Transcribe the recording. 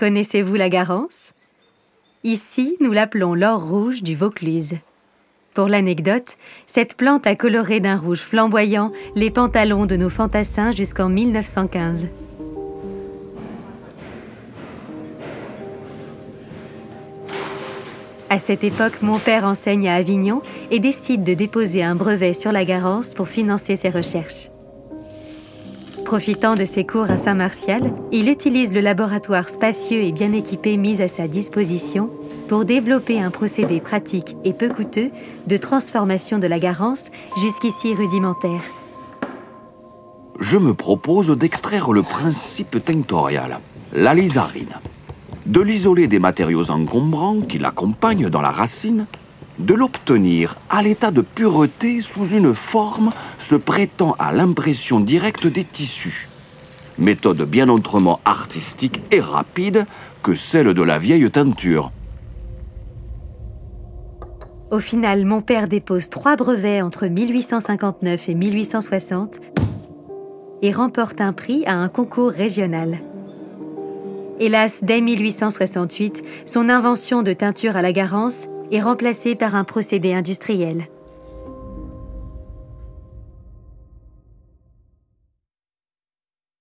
Connaissez-vous la Garance? Ici, nous l'appelons l'or rouge du Vaucluse. Pour l'anecdote, cette plante a coloré d'un rouge flamboyant les pantalons de nos fantassins jusqu'en 1915. À cette époque, mon père enseigne à Avignon et décide de déposer un brevet sur la Garance pour financer ses recherches. Profitant de ses cours à Saint-Martial, il utilise le laboratoire spacieux et bien équipé mis à sa disposition pour développer un procédé pratique et peu coûteux de transformation de la garance jusqu'ici rudimentaire. Je me propose d'extraire le principe tinctorial, la lysarine, de l'isoler des matériaux encombrants qui l'accompagnent dans la racine, de l'obtenir à l'état de pureté sous une forme se prêtant à l'impression directe des tissus. Méthode bien autrement artistique et rapide que celle de la vieille teinture. Au final, mon père dépose trois brevets entre 1859 et 1860 et remporte un prix à un concours régional. Hélas, dès 1868, son invention de teinture à la garance est remplacée par un procédé industriel.